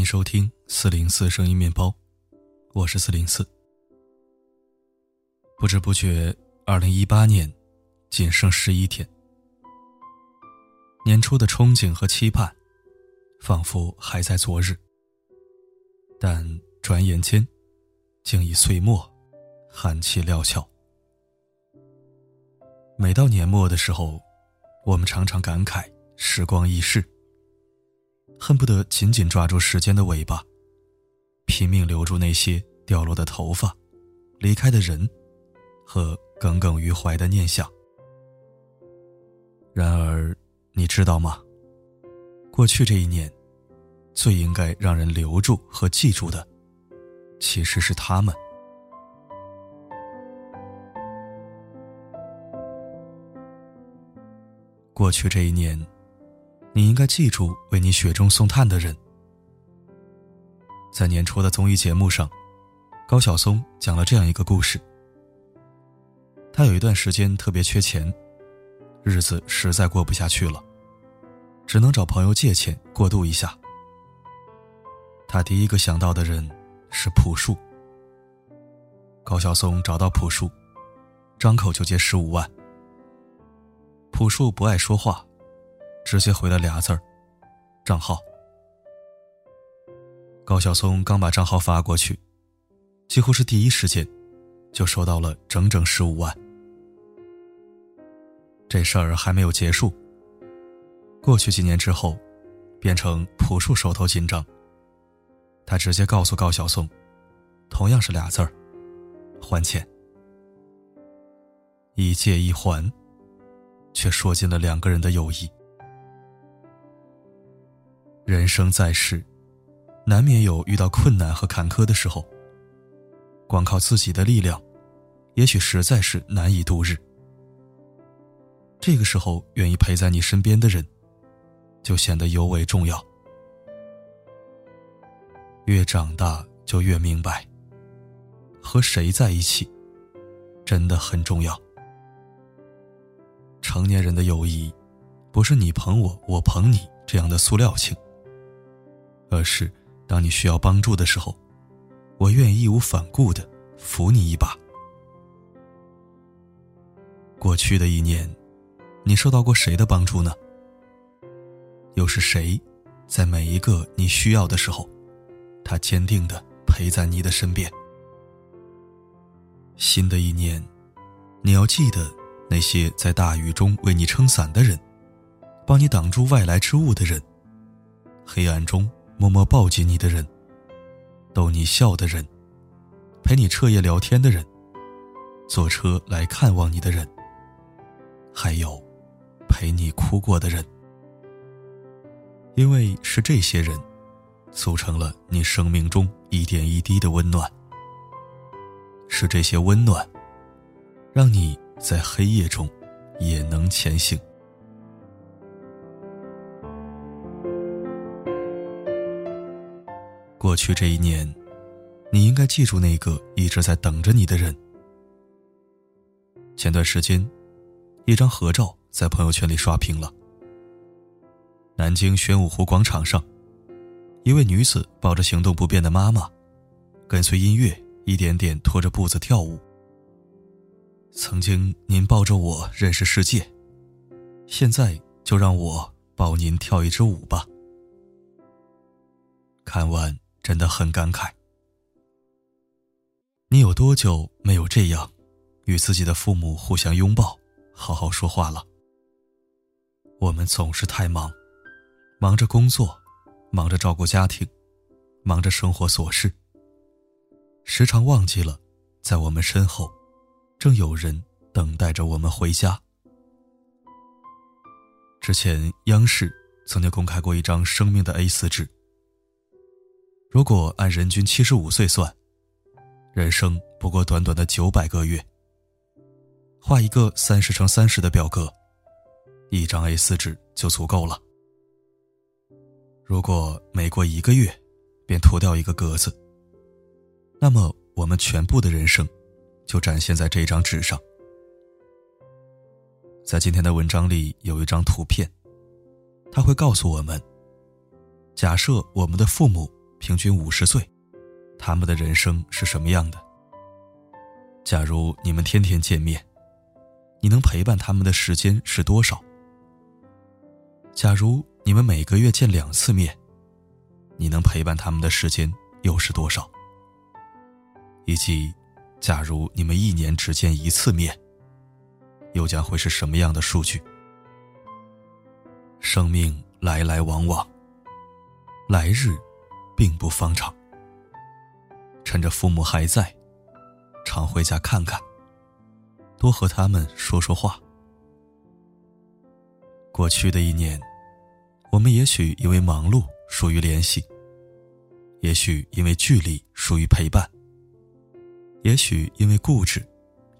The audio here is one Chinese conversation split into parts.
迎收听四零四声音面包，我是四零四。不知不觉，二零一八年仅剩十一天，年初的憧憬和期盼，仿佛还在昨日，但转眼间，竟已岁末，寒气料峭。每到年末的时候，我们常常感慨时光易逝。恨不得紧紧抓住时间的尾巴，拼命留住那些掉落的头发、离开的人和耿耿于怀的念想。然而，你知道吗？过去这一年，最应该让人留住和记住的，其实是他们。过去这一年。你应该记住为你雪中送炭的人。在年初的综艺节目上，高晓松讲了这样一个故事。他有一段时间特别缺钱，日子实在过不下去了，只能找朋友借钱过渡一下。他第一个想到的人是朴树。高晓松找到朴树，张口就借十五万。朴树不爱说话。直接回了俩字儿：“账号。”高晓松刚把账号发过去，几乎是第一时间，就收到了整整十五万。这事儿还没有结束。过去几年之后，变成朴树手头紧张，他直接告诉高晓松，同样是俩字儿：“还钱。”一借一还，却说尽了两个人的友谊。人生在世，难免有遇到困难和坎坷的时候。光靠自己的力量，也许实在是难以度日。这个时候，愿意陪在你身边的人，就显得尤为重要。越长大，就越明白，和谁在一起，真的很重要。成年人的友谊，不是你捧我，我捧你这样的塑料情。而是，当你需要帮助的时候，我愿意义无反顾的扶你一把。过去的一年，你受到过谁的帮助呢？又是谁，在每一个你需要的时候，他坚定的陪在你的身边？新的一年，你要记得那些在大雨中为你撑伞的人，帮你挡住外来之物的人，黑暗中。默默抱紧你的人，逗你笑的人，陪你彻夜聊天的人，坐车来看望你的人，还有陪你哭过的人，因为是这些人，组成了你生命中一点一滴的温暖。是这些温暖，让你在黑夜中也能前行。过去这一年，你应该记住那个一直在等着你的人。前段时间，一张合照在朋友圈里刷屏了。南京玄武湖广场上，一位女子抱着行动不便的妈妈，跟随音乐一点点拖着步子跳舞。曾经您抱着我认识世界，现在就让我抱您跳一支舞吧。看完。真的很感慨。你有多久没有这样，与自己的父母互相拥抱，好好说话了？我们总是太忙，忙着工作，忙着照顾家庭，忙着生活琐事，时常忘记了，在我们身后，正有人等待着我们回家。之前央视曾经公开过一张生命的 A 四纸。如果按人均七十五岁算，人生不过短短的九百个月。画一个三十乘三十的表格，一张 A 四纸就足够了。如果每过一个月便涂掉一个格子，那么我们全部的人生就展现在这张纸上。在今天的文章里有一张图片，它会告诉我们：假设我们的父母。平均五十岁，他们的人生是什么样的？假如你们天天见面，你能陪伴他们的时间是多少？假如你们每个月见两次面，你能陪伴他们的时间又是多少？以及，假如你们一年只见一次面，又将会是什么样的数据？生命来来往往，来日并不方长。趁着父母还在，常回家看看，多和他们说说话。过去的一年，我们也许因为忙碌。疏于联系，也许因为距离疏于陪伴，也许因为固执，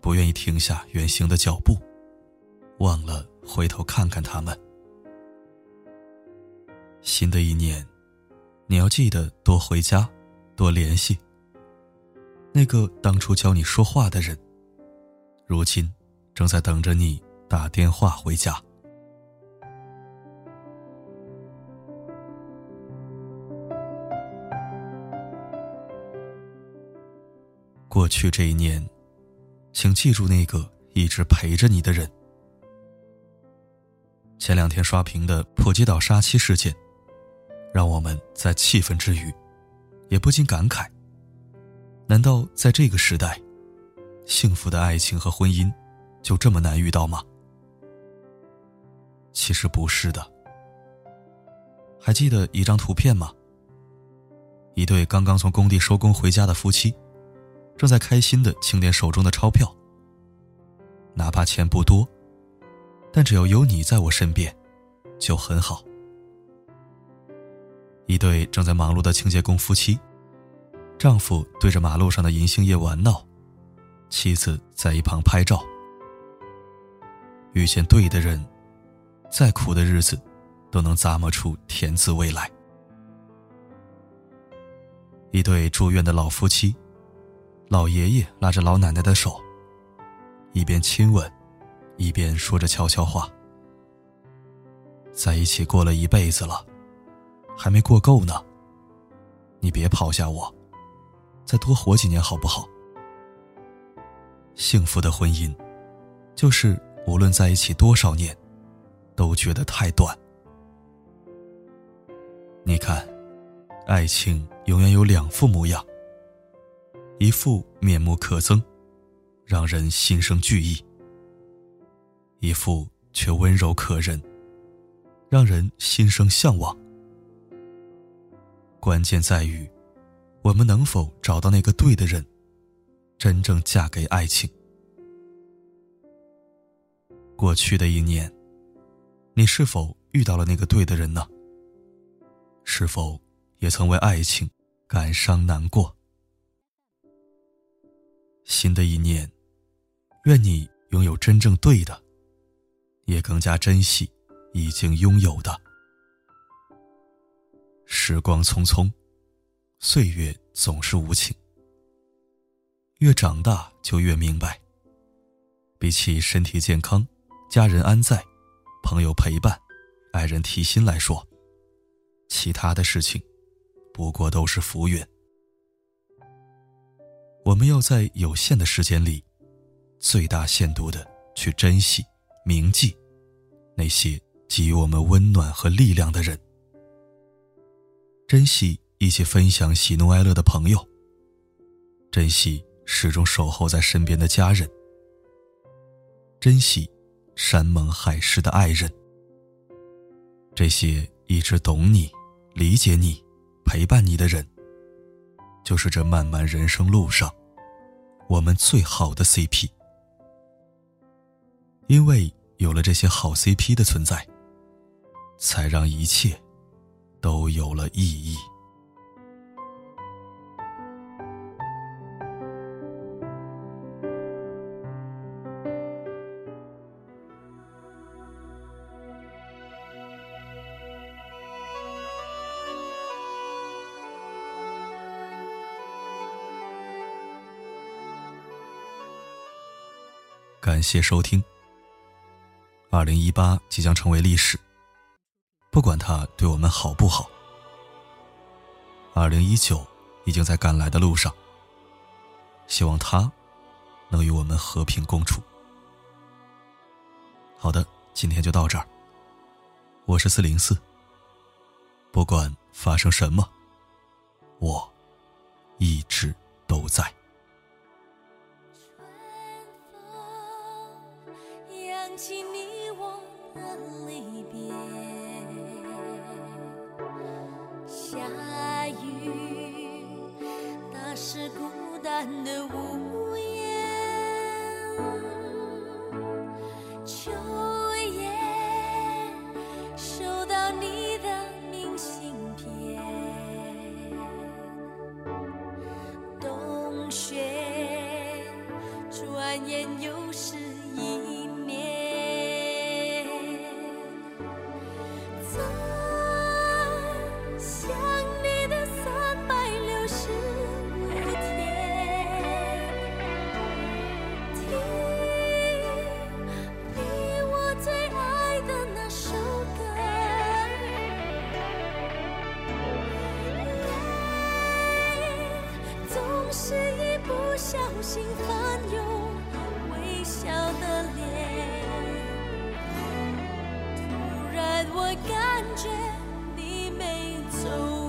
不愿意停下远行的脚步，忘了回头看看他们。新的一年，你要记得多回家，多联系。那个当初教你说话的人，如今正在等着你打电话回家。过去这一年，请记住那个一直陪着你的人。前两天刷屏的普吉岛杀妻事件，让我们在气愤之余，也不禁感慨：难道在这个时代，幸福的爱情和婚姻就这么难遇到吗？其实不是的。还记得一张图片吗？一对刚刚从工地收工回家的夫妻。正在开心的清点手中的钞票。哪怕钱不多，但只要有你在我身边，就很好。一对正在忙碌的清洁工夫妻，丈夫对着马路上的银杏叶玩闹，妻子在一旁拍照。遇见对的人，再苦的日子，都能咂摸出甜滋味来。一对住院的老夫妻。老爷爷拉着老奶奶的手，一边亲吻，一边说着悄悄话。在一起过了一辈子了，还没过够呢。你别抛下我，再多活几年好不好？幸福的婚姻，就是无论在一起多少年，都觉得太短。你看，爱情永远有两副模样。一副面目可憎，让人心生惧意；一副却温柔可人，让人心生向往。关键在于，我们能否找到那个对的人，真正嫁给爱情。过去的一年，你是否遇到了那个对的人呢？是否也曾为爱情感伤难过？新的一年，愿你拥有真正对的，也更加珍惜已经拥有的。时光匆匆，岁月总是无情。越长大就越明白，比起身体健康、家人安在、朋友陪伴、爱人提心来说，其他的事情，不过都是浮云。我们要在有限的时间里，最大限度的去珍惜、铭记那些给予我们温暖和力量的人，珍惜一起分享喜怒哀乐的朋友，珍惜始终守候在身边的家人，珍惜山盟海誓的爱人。这些一直懂你、理解你、陪伴你的人。就是这漫漫人生路上，我们最好的 CP。因为有了这些好 CP 的存在，才让一切都有了意义。感谢收听。二零一八即将成为历史，不管他对我们好不好。二零一九已经在赶来的路上。希望他能与我们和平共处。好的，今天就到这儿。我是四零四。不管发生什么，我一直都在。眼又是一年。在想你的三百六十五天，听你我最爱的那首歌，泪总是一不小心翻涌。笑的脸。突然，我感觉你没走。